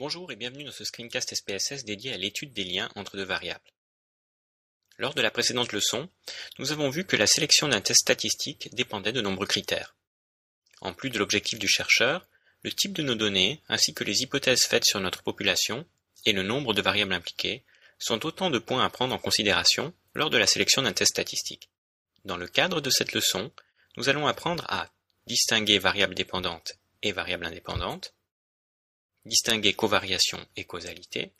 Bonjour et bienvenue dans ce screencast SPSS dédié à l'étude des liens entre deux variables. Lors de la précédente leçon, nous avons vu que la sélection d'un test statistique dépendait de nombreux critères. En plus de l'objectif du chercheur, le type de nos données, ainsi que les hypothèses faites sur notre population, et le nombre de variables impliquées, sont autant de points à prendre en considération lors de la sélection d'un test statistique. Dans le cadre de cette leçon, nous allons apprendre à distinguer variables dépendantes et variables indépendantes, distinguer covariation et causalité,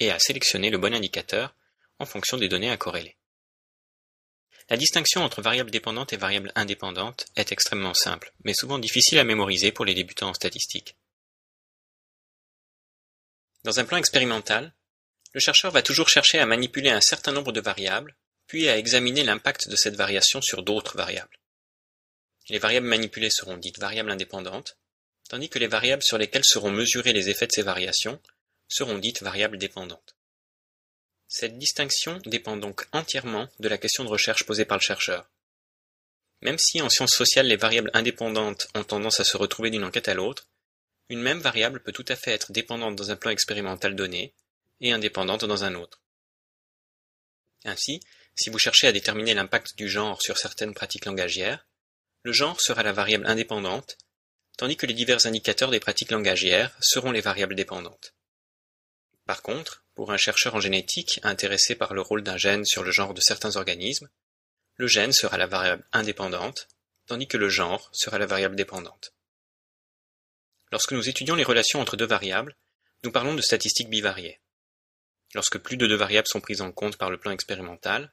et à sélectionner le bon indicateur en fonction des données à corréler. La distinction entre variables dépendantes et variables indépendantes est extrêmement simple, mais souvent difficile à mémoriser pour les débutants en statistique. Dans un plan expérimental, le chercheur va toujours chercher à manipuler un certain nombre de variables, puis à examiner l'impact de cette variation sur d'autres variables. Les variables manipulées seront dites variables indépendantes, tandis que les variables sur lesquelles seront mesurés les effets de ces variations seront dites variables dépendantes. Cette distinction dépend donc entièrement de la question de recherche posée par le chercheur. Même si en sciences sociales les variables indépendantes ont tendance à se retrouver d'une enquête à l'autre, une même variable peut tout à fait être dépendante dans un plan expérimental donné et indépendante dans un autre. Ainsi, si vous cherchez à déterminer l'impact du genre sur certaines pratiques langagières, le genre sera la variable indépendante tandis que les divers indicateurs des pratiques langagières seront les variables dépendantes. Par contre, pour un chercheur en génétique intéressé par le rôle d'un gène sur le genre de certains organismes, le gène sera la variable indépendante, tandis que le genre sera la variable dépendante. Lorsque nous étudions les relations entre deux variables, nous parlons de statistiques bivariées. Lorsque plus de deux variables sont prises en compte par le plan expérimental,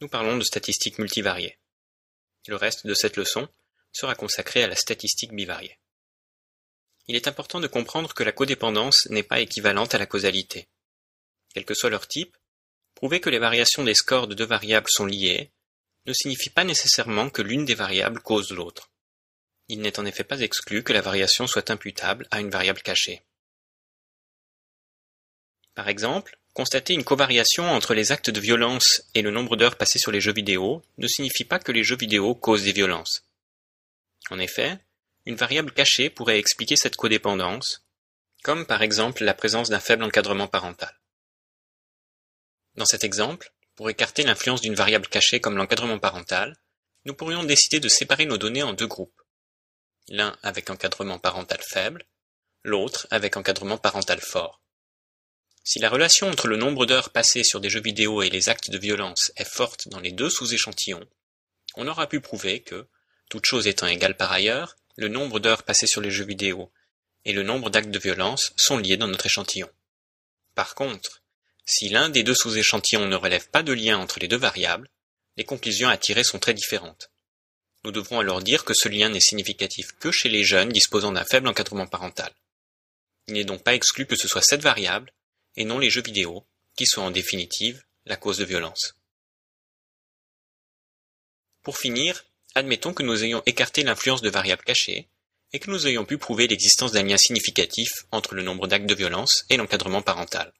nous parlons de statistiques multivariées. Le reste de cette leçon sera consacré à la statistique bivariée. Il est important de comprendre que la codépendance n'est pas équivalente à la causalité. Quel que soit leur type, prouver que les variations des scores de deux variables sont liées ne signifie pas nécessairement que l'une des variables cause l'autre. Il n'est en effet pas exclu que la variation soit imputable à une variable cachée. Par exemple, constater une covariation entre les actes de violence et le nombre d'heures passées sur les jeux vidéo ne signifie pas que les jeux vidéo causent des violences. En effet, une variable cachée pourrait expliquer cette codépendance, comme par exemple la présence d'un faible encadrement parental. Dans cet exemple, pour écarter l'influence d'une variable cachée comme l'encadrement parental, nous pourrions décider de séparer nos données en deux groupes, l'un avec encadrement parental faible, l'autre avec encadrement parental fort. Si la relation entre le nombre d'heures passées sur des jeux vidéo et les actes de violence est forte dans les deux sous-échantillons, on aura pu prouver que, toutes choses étant égales par ailleurs, le nombre d'heures passées sur les jeux vidéo et le nombre d'actes de violence sont liés dans notre échantillon. Par contre, si l'un des deux sous-échantillons ne relève pas de lien entre les deux variables, les conclusions à tirer sont très différentes. Nous devrons alors dire que ce lien n'est significatif que chez les jeunes disposant d'un faible encadrement parental. Il n'est donc pas exclu que ce soit cette variable, et non les jeux vidéo, qui sont en définitive la cause de violence. Pour finir, Admettons que nous ayons écarté l'influence de variables cachées, et que nous ayons pu prouver l'existence d'un lien significatif entre le nombre d'actes de violence et l'encadrement parental.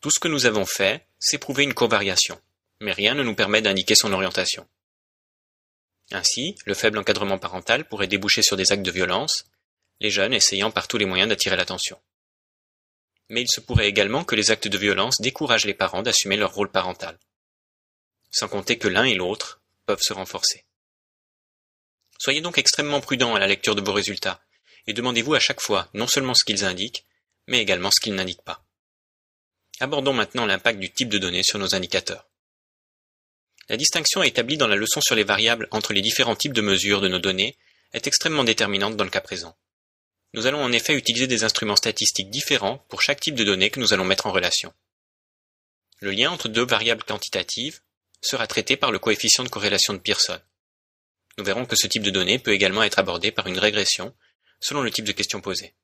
Tout ce que nous avons fait, c'est prouver une covariation, mais rien ne nous permet d'indiquer son orientation. Ainsi, le faible encadrement parental pourrait déboucher sur des actes de violence, les jeunes essayant par tous les moyens d'attirer l'attention. Mais il se pourrait également que les actes de violence découragent les parents d'assumer leur rôle parental. Sans compter que l'un et l'autre peuvent se renforcer. Soyez donc extrêmement prudent à la lecture de vos résultats, et demandez-vous à chaque fois non seulement ce qu'ils indiquent, mais également ce qu'ils n'indiquent pas. Abordons maintenant l'impact du type de données sur nos indicateurs. La distinction établie dans la leçon sur les variables entre les différents types de mesures de nos données est extrêmement déterminante dans le cas présent. Nous allons en effet utiliser des instruments statistiques différents pour chaque type de données que nous allons mettre en relation. Le lien entre deux variables quantitatives, sera traité par le coefficient de corrélation de Pearson. Nous verrons que ce type de données peut également être abordé par une régression, selon le type de question posée.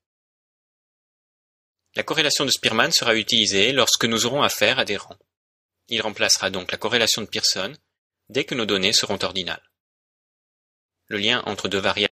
La corrélation de Spearman sera utilisée lorsque nous aurons affaire à des rangs. Il remplacera donc la corrélation de Pearson dès que nos données seront ordinales. Le lien entre deux variables